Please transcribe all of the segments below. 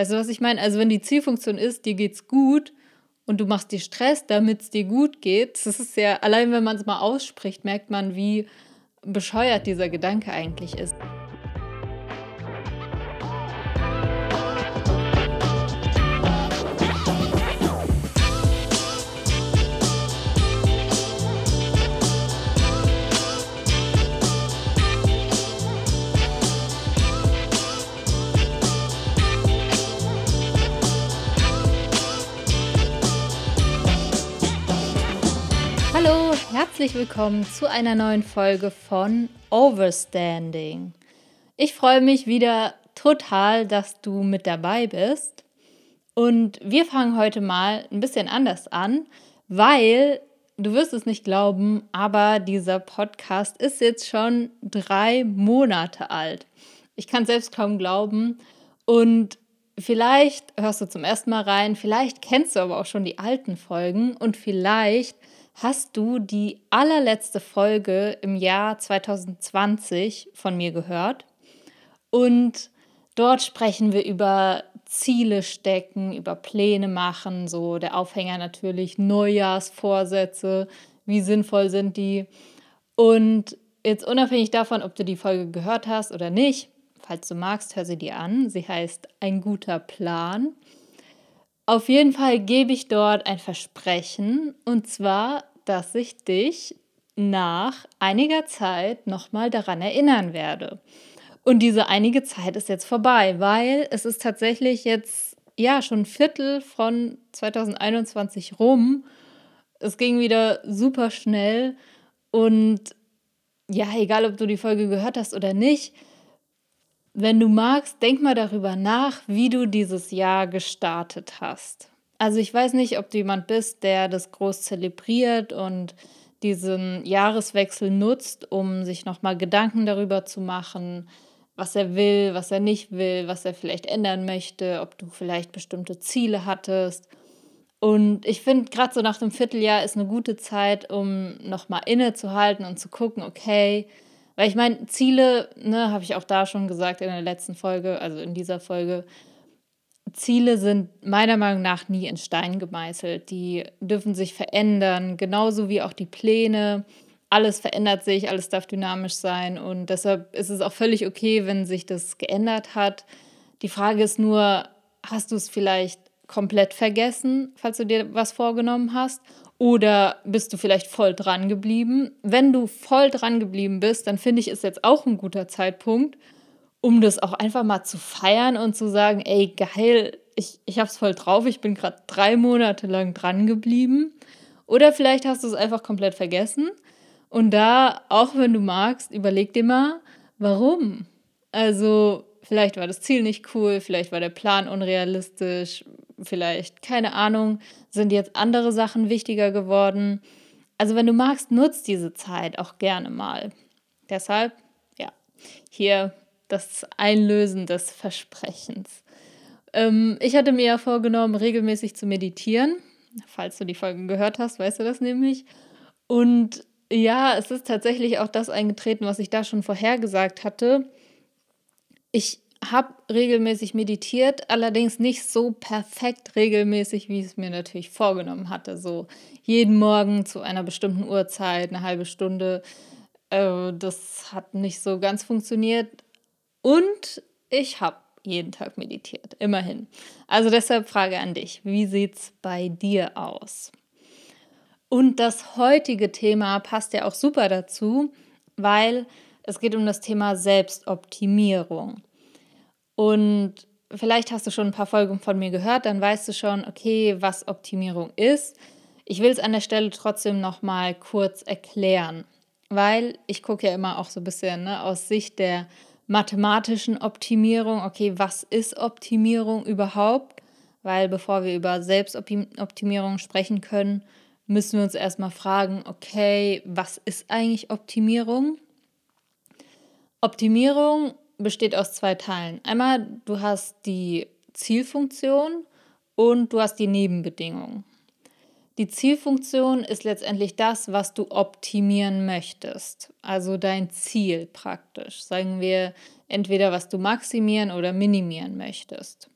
Weißt du, was ich meine? Also wenn die Zielfunktion ist, dir geht's gut und du machst dir Stress, damit es dir gut geht, das ist ja, allein wenn man es mal ausspricht, merkt man, wie bescheuert dieser Gedanke eigentlich ist. Herzlich willkommen zu einer neuen Folge von Overstanding. Ich freue mich wieder total, dass du mit dabei bist. Und wir fangen heute mal ein bisschen anders an, weil du wirst es nicht glauben, aber dieser Podcast ist jetzt schon drei Monate alt. Ich kann selbst kaum glauben. Und vielleicht hörst du zum ersten Mal rein, vielleicht kennst du aber auch schon die alten Folgen und vielleicht hast du die allerletzte Folge im Jahr 2020 von mir gehört. Und dort sprechen wir über Ziele stecken, über Pläne machen, so der Aufhänger natürlich Neujahrsvorsätze, wie sinnvoll sind die. Und jetzt unabhängig davon, ob du die Folge gehört hast oder nicht, falls du magst, hör sie dir an. Sie heißt Ein guter Plan. Auf jeden Fall gebe ich dort ein Versprechen und zwar, dass ich dich nach einiger Zeit nochmal daran erinnern werde. Und diese einige Zeit ist jetzt vorbei, weil es ist tatsächlich jetzt ja schon ein Viertel von 2021 rum. Es ging wieder super schnell und ja, egal ob du die Folge gehört hast oder nicht, wenn du magst, denk mal darüber nach, wie du dieses Jahr gestartet hast. Also ich weiß nicht, ob du jemand bist, der das groß zelebriert und diesen Jahreswechsel nutzt, um sich nochmal Gedanken darüber zu machen, was er will, was er nicht will, was er vielleicht ändern möchte, ob du vielleicht bestimmte Ziele hattest. Und ich finde, gerade so nach dem Vierteljahr ist eine gute Zeit, um nochmal innezuhalten und zu gucken, okay, weil ich meine, Ziele, ne, habe ich auch da schon gesagt in der letzten Folge, also in dieser Folge, Ziele sind meiner Meinung nach nie in Stein gemeißelt. Die dürfen sich verändern, genauso wie auch die Pläne. Alles verändert sich, alles darf dynamisch sein und deshalb ist es auch völlig okay, wenn sich das geändert hat. Die Frage ist nur, hast du es vielleicht komplett vergessen, falls du dir was vorgenommen hast? Oder bist du vielleicht voll dran geblieben? Wenn du voll dran geblieben bist, dann finde ich, ist jetzt auch ein guter Zeitpunkt, um das auch einfach mal zu feiern und zu sagen, ey, geil, ich, ich hab's voll drauf, ich bin gerade drei Monate lang dran geblieben. Oder vielleicht hast du es einfach komplett vergessen. Und da, auch wenn du magst, überleg dir mal, warum. Also, vielleicht war das Ziel nicht cool, vielleicht war der Plan unrealistisch, vielleicht, keine Ahnung, sind jetzt andere Sachen wichtiger geworden. Also wenn du magst, nutzt diese Zeit auch gerne mal. Deshalb, ja, hier das Einlösen des Versprechens. Ähm, ich hatte mir ja vorgenommen, regelmäßig zu meditieren. Falls du die Folgen gehört hast, weißt du das nämlich. Und ja, es ist tatsächlich auch das eingetreten, was ich da schon vorhergesagt hatte. Ich habe regelmäßig meditiert, allerdings nicht so perfekt regelmäßig, wie ich es mir natürlich vorgenommen hatte. So jeden Morgen zu einer bestimmten Uhrzeit, eine halbe Stunde. Äh, das hat nicht so ganz funktioniert. Und ich habe jeden Tag meditiert, immerhin. Also deshalb Frage an dich, wie sieht es bei dir aus? Und das heutige Thema passt ja auch super dazu, weil es geht um das Thema Selbstoptimierung. Und vielleicht hast du schon ein paar Folgen von mir gehört, dann weißt du schon, okay, was Optimierung ist. Ich will es an der Stelle trotzdem noch mal kurz erklären, weil ich gucke ja immer auch so ein bisschen ne, aus Sicht der mathematischen Optimierung, okay, was ist Optimierung überhaupt? Weil bevor wir über Selbstoptimierung sprechen können, müssen wir uns erstmal fragen, okay, was ist eigentlich Optimierung? Optimierung besteht aus zwei Teilen. Einmal, du hast die Zielfunktion und du hast die Nebenbedingungen. Die Zielfunktion ist letztendlich das, was du optimieren möchtest, also dein Ziel praktisch. Sagen wir entweder, was du maximieren oder minimieren möchtest.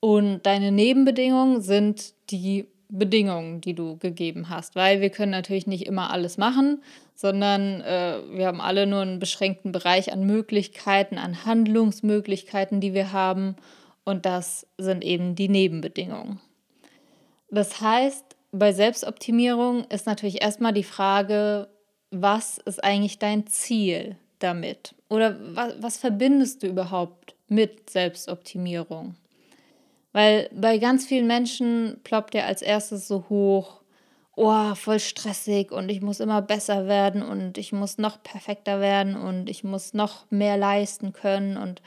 Und deine Nebenbedingungen sind die Bedingungen, die du gegeben hast, weil wir können natürlich nicht immer alles machen, sondern äh, wir haben alle nur einen beschränkten Bereich an Möglichkeiten, an Handlungsmöglichkeiten, die wir haben. Und das sind eben die Nebenbedingungen. Das heißt, bei Selbstoptimierung ist natürlich erstmal die Frage, was ist eigentlich dein Ziel damit? Oder was, was verbindest du überhaupt mit Selbstoptimierung? Weil bei ganz vielen Menschen ploppt ja als erstes so hoch, oh, voll stressig und ich muss immer besser werden und ich muss noch perfekter werden und ich muss noch mehr leisten können. Und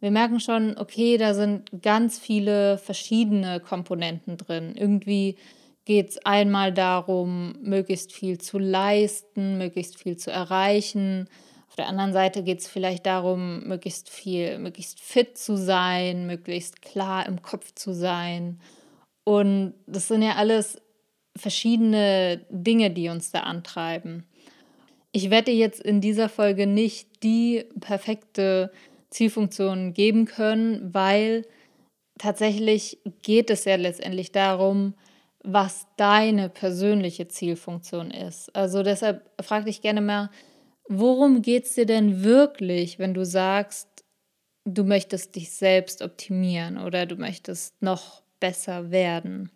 wir merken schon, okay, da sind ganz viele verschiedene Komponenten drin. Irgendwie geht es einmal darum, möglichst viel zu leisten, möglichst viel zu erreichen. Auf der anderen Seite geht es vielleicht darum, möglichst viel, möglichst fit zu sein, möglichst klar im Kopf zu sein. Und das sind ja alles verschiedene Dinge, die uns da antreiben. Ich werde jetzt in dieser Folge nicht die perfekte Zielfunktion geben können, weil tatsächlich geht es ja letztendlich darum, was deine persönliche Zielfunktion ist. Also deshalb frag dich gerne mal, worum geht es dir denn wirklich, wenn du sagst, du möchtest dich selbst optimieren oder du möchtest noch besser werden?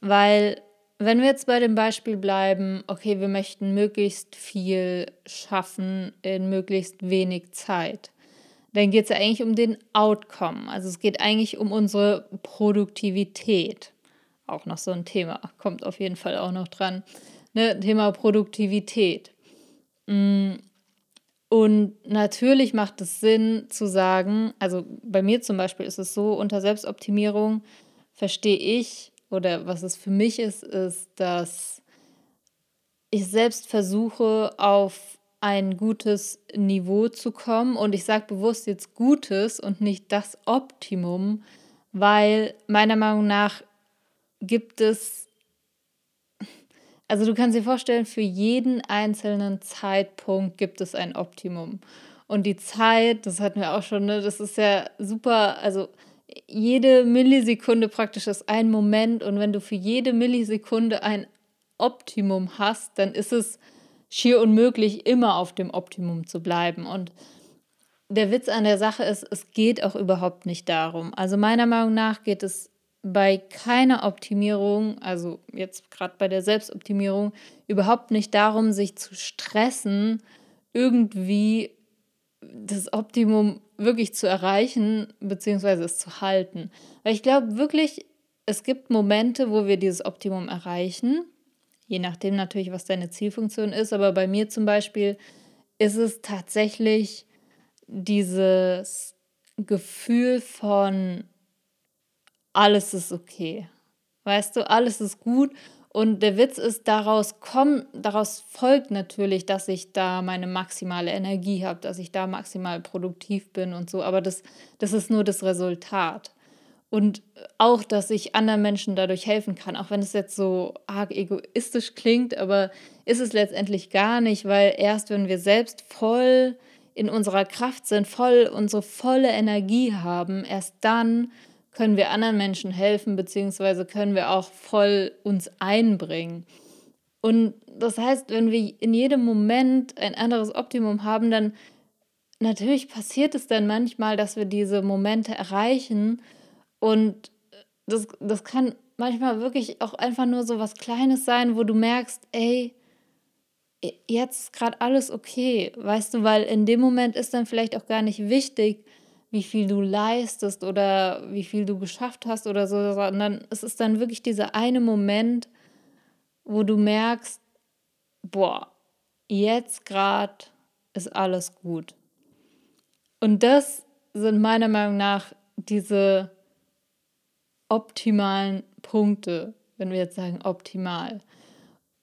Weil wenn wir jetzt bei dem Beispiel bleiben, okay, wir möchten möglichst viel schaffen in möglichst wenig Zeit, dann geht es ja eigentlich um den Outcome. Also es geht eigentlich um unsere Produktivität. Auch noch so ein Thema, kommt auf jeden Fall auch noch dran. Ne? Thema Produktivität. Mm, und natürlich macht es Sinn zu sagen, also bei mir zum Beispiel ist es so, unter Selbstoptimierung verstehe ich oder was es für mich ist, ist, dass ich selbst versuche, auf ein gutes Niveau zu kommen. Und ich sage bewusst jetzt Gutes und nicht das Optimum, weil meiner Meinung nach gibt es also du kannst dir vorstellen, für jeden einzelnen Zeitpunkt gibt es ein Optimum. Und die Zeit, das hatten wir auch schon, ne, das ist ja super, also jede Millisekunde praktisch ist ein Moment und wenn du für jede Millisekunde ein Optimum hast, dann ist es schier unmöglich, immer auf dem Optimum zu bleiben. Und der Witz an der Sache ist, es geht auch überhaupt nicht darum. Also meiner Meinung nach geht es bei keiner Optimierung, also jetzt gerade bei der Selbstoptimierung, überhaupt nicht darum, sich zu stressen, irgendwie das Optimum wirklich zu erreichen, beziehungsweise es zu halten. Weil ich glaube wirklich, es gibt Momente, wo wir dieses Optimum erreichen, je nachdem natürlich, was deine Zielfunktion ist, aber bei mir zum Beispiel ist es tatsächlich dieses Gefühl von alles ist okay. Weißt du, alles ist gut. Und der Witz ist, daraus kommt, daraus folgt natürlich, dass ich da meine maximale Energie habe, dass ich da maximal produktiv bin und so. Aber das, das ist nur das Resultat. Und auch, dass ich anderen Menschen dadurch helfen kann, auch wenn es jetzt so arg egoistisch klingt, aber ist es letztendlich gar nicht, weil erst wenn wir selbst voll in unserer Kraft sind, voll unsere volle Energie haben, erst dann können wir anderen Menschen helfen, beziehungsweise können wir auch voll uns einbringen. Und das heißt, wenn wir in jedem Moment ein anderes Optimum haben, dann natürlich passiert es dann manchmal, dass wir diese Momente erreichen. Und das, das kann manchmal wirklich auch einfach nur so was Kleines sein, wo du merkst, ey, jetzt ist gerade alles okay. Weißt du, weil in dem Moment ist dann vielleicht auch gar nicht wichtig, wie viel du leistest oder wie viel du geschafft hast oder so, sondern es ist dann wirklich dieser eine Moment, wo du merkst, boah, jetzt gerade ist alles gut. Und das sind meiner Meinung nach diese optimalen Punkte, wenn wir jetzt sagen optimal.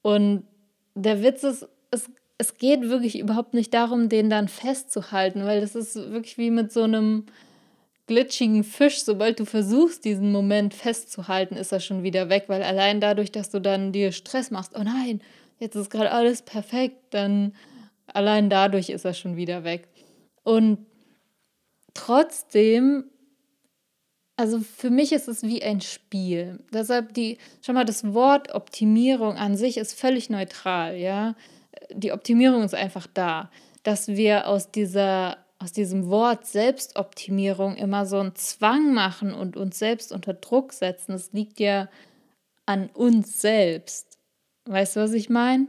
Und der Witz ist, es es geht wirklich überhaupt nicht darum, den dann festzuhalten, weil das ist wirklich wie mit so einem glitschigen Fisch. Sobald du versuchst, diesen Moment festzuhalten, ist er schon wieder weg, weil allein dadurch, dass du dann dir Stress machst, oh nein, jetzt ist gerade alles perfekt, dann allein dadurch ist er schon wieder weg. Und trotzdem Also für mich ist es wie ein Spiel. Deshalb die, schon mal das Wort Optimierung an sich ist völlig neutral, ja. Die Optimierung ist einfach da. Dass wir aus dieser, aus diesem Wort Selbstoptimierung immer so einen Zwang machen und uns selbst unter Druck setzen, das liegt ja an uns selbst. Weißt du, was ich meine?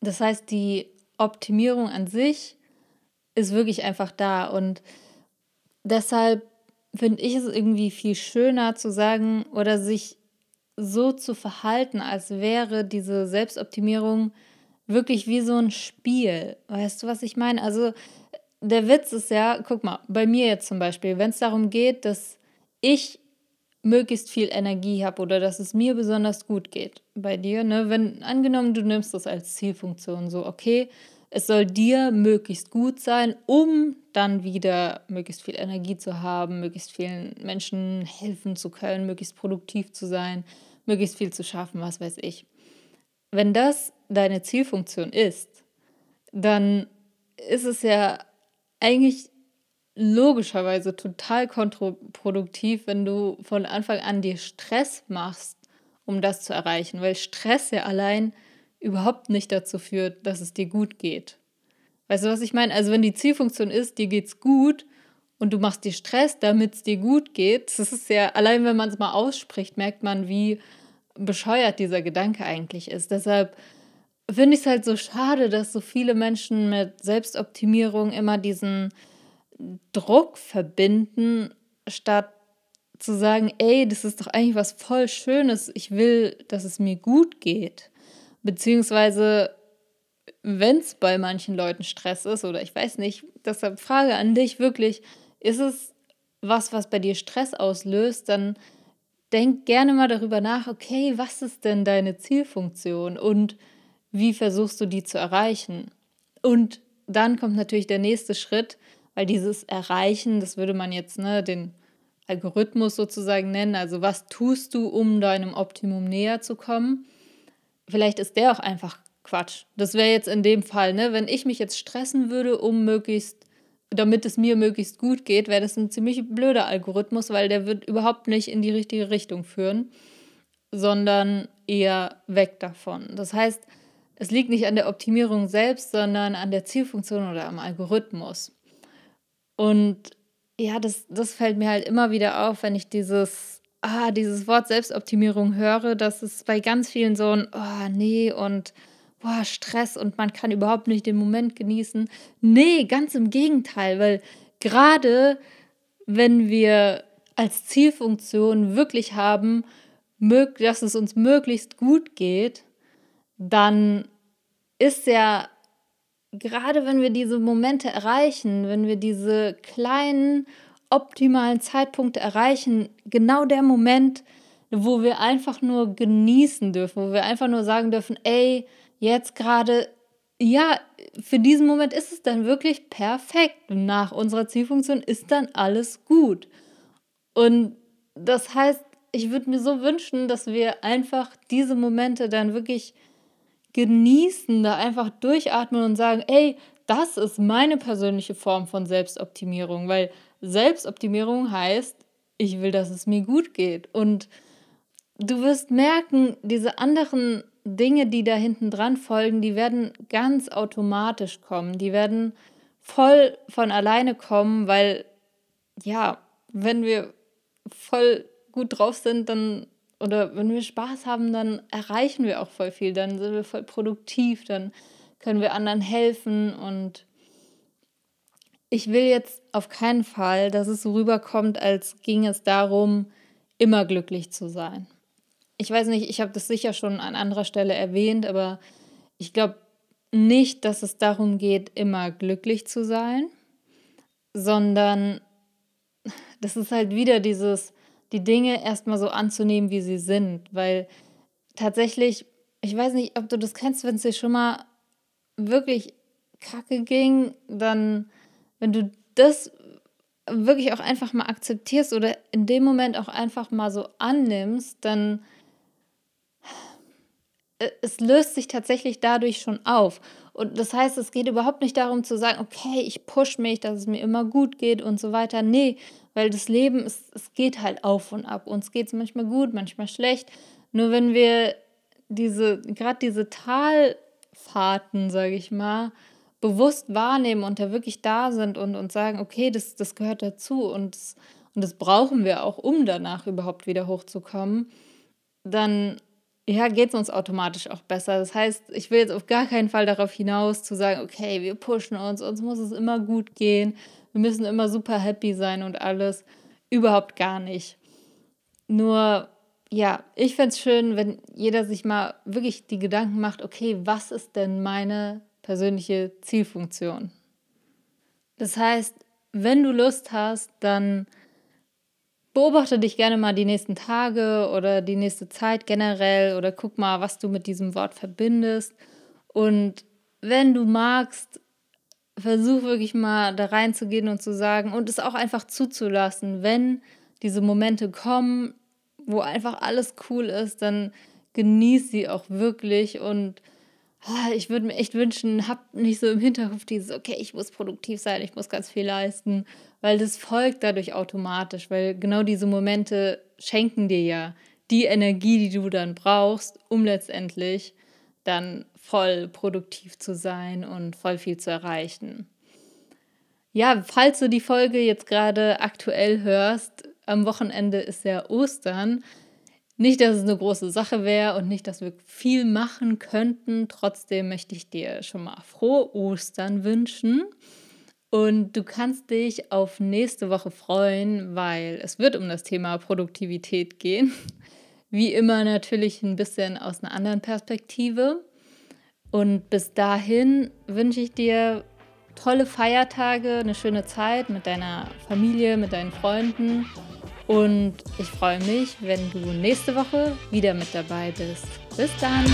Das heißt, die Optimierung an sich ist wirklich einfach da und deshalb finde ich es irgendwie viel schöner zu sagen oder sich so zu verhalten, als wäre diese Selbstoptimierung wirklich wie so ein Spiel. Weißt du, was ich meine? Also der Witz ist ja, guck mal, bei mir jetzt zum Beispiel, wenn es darum geht, dass ich möglichst viel Energie habe oder dass es mir besonders gut geht bei dir, ne? Wenn angenommen, du nimmst das als Zielfunktion so, okay, es soll dir möglichst gut sein, um dann wieder möglichst viel Energie zu haben, möglichst vielen Menschen helfen zu können, möglichst produktiv zu sein, möglichst viel zu schaffen, was weiß ich. Wenn das deine Zielfunktion ist, dann ist es ja eigentlich logischerweise total kontraproduktiv, wenn du von Anfang an dir Stress machst, um das zu erreichen, weil Stress ja allein überhaupt nicht dazu führt, dass es dir gut geht. Weißt du, was ich meine? Also wenn die Zielfunktion ist, dir geht's gut und du machst dir Stress, damit es dir gut geht, das ist ja, allein wenn man es mal ausspricht, merkt man, wie bescheuert dieser Gedanke eigentlich ist. Deshalb finde ich es halt so schade, dass so viele Menschen mit Selbstoptimierung immer diesen Druck verbinden, statt zu sagen, ey, das ist doch eigentlich was voll Schönes, ich will, dass es mir gut geht. Beziehungsweise, wenn es bei manchen Leuten Stress ist oder ich weiß nicht, deshalb Frage an dich wirklich, ist es was, was bei dir Stress auslöst, dann denk gerne mal darüber nach, okay, was ist denn deine Zielfunktion? Und wie versuchst du die zu erreichen? Und dann kommt natürlich der nächste Schritt, weil dieses Erreichen, das würde man jetzt ne, den Algorithmus sozusagen nennen, also was tust du, um deinem Optimum näher zu kommen? vielleicht ist der auch einfach Quatsch. Das wäre jetzt in dem Fall, ne, wenn ich mich jetzt stressen würde, um möglichst, damit es mir möglichst gut geht, wäre das ein ziemlich blöder Algorithmus, weil der wird überhaupt nicht in die richtige Richtung führen, sondern eher weg davon. Das heißt, es liegt nicht an der Optimierung selbst, sondern an der Zielfunktion oder am Algorithmus. Und ja, das, das fällt mir halt immer wieder auf, wenn ich dieses ah, dieses Wort Selbstoptimierung höre, dass es bei ganz vielen so ein, oh nee und boah, Stress und man kann überhaupt nicht den Moment genießen. Nee, ganz im Gegenteil, weil gerade wenn wir als Zielfunktion wirklich haben, dass es uns möglichst gut geht, dann ist ja gerade wenn wir diese Momente erreichen, wenn wir diese kleinen optimalen Zeitpunkte erreichen, genau der Moment, wo wir einfach nur genießen dürfen, wo wir einfach nur sagen dürfen, ey, jetzt gerade, ja, für diesen Moment ist es dann wirklich perfekt. Nach unserer Zielfunktion ist dann alles gut. Und das heißt, ich würde mir so wünschen, dass wir einfach diese Momente dann wirklich genießen, da einfach durchatmen und sagen, ey, das ist meine persönliche Form von Selbstoptimierung, weil Selbstoptimierung heißt, ich will, dass es mir gut geht. Und du wirst merken, diese anderen Dinge, die da hinten dran folgen, die werden ganz automatisch kommen. Die werden voll von alleine kommen, weil, ja, wenn wir voll gut drauf sind, dann oder wenn wir Spaß haben, dann erreichen wir auch voll viel, dann sind wir voll produktiv, dann können wir anderen helfen und ich will jetzt auf keinen Fall, dass es so rüberkommt, als ging es darum, immer glücklich zu sein. Ich weiß nicht, ich habe das sicher schon an anderer Stelle erwähnt, aber ich glaube nicht, dass es darum geht, immer glücklich zu sein, sondern das ist halt wieder dieses, die Dinge erstmal so anzunehmen, wie sie sind, weil tatsächlich, ich weiß nicht, ob du das kennst, wenn es dir schon mal wirklich kacke ging, dann wenn du das wirklich auch einfach mal akzeptierst oder in dem Moment auch einfach mal so annimmst, dann äh, es löst sich tatsächlich dadurch schon auf. Und das heißt, es geht überhaupt nicht darum zu sagen, okay, ich push mich, dass es mir immer gut geht und so weiter. Nee, weil das Leben, ist, es geht halt auf und ab. Uns geht es manchmal gut, manchmal schlecht. Nur wenn wir diese, gerade diese Talfahrten, sage ich mal, bewusst wahrnehmen und da wirklich da sind und, und sagen, okay, das, das gehört dazu und das, und das brauchen wir auch, um danach überhaupt wieder hochzukommen, dann ja, geht es uns automatisch auch besser. Das heißt, ich will jetzt auf gar keinen Fall darauf hinaus zu sagen, okay, wir pushen uns, uns muss es immer gut gehen, wir müssen immer super happy sein und alles. Überhaupt gar nicht. Nur, ja, ich fände es schön, wenn jeder sich mal wirklich die Gedanken macht, okay, was ist denn meine persönliche Zielfunktion? Das heißt, wenn du Lust hast, dann beobachte dich gerne mal die nächsten Tage oder die nächste Zeit generell oder guck mal, was du mit diesem Wort verbindest. Und wenn du magst, versuch wirklich mal da reinzugehen und zu sagen und es auch einfach zuzulassen, wenn diese Momente kommen, wo einfach alles cool ist, dann genieß sie auch wirklich und ah, ich würde mir echt wünschen, hab nicht so im Hinterkopf dieses, okay, ich muss produktiv sein, ich muss ganz viel leisten, weil das folgt dadurch automatisch, weil genau diese Momente schenken dir ja die Energie, die du dann brauchst, um letztendlich dann voll produktiv zu sein und voll viel zu erreichen. Ja, falls du die Folge jetzt gerade aktuell hörst, am Wochenende ist ja Ostern. Nicht, dass es eine große Sache wäre und nicht, dass wir viel machen könnten. Trotzdem möchte ich dir schon mal frohe Ostern wünschen. Und du kannst dich auf nächste Woche freuen, weil es wird um das Thema Produktivität gehen. Wie immer natürlich ein bisschen aus einer anderen Perspektive. Und bis dahin wünsche ich dir tolle Feiertage, eine schöne Zeit mit deiner Familie, mit deinen Freunden. Und ich freue mich, wenn du nächste Woche wieder mit dabei bist. Bis dann!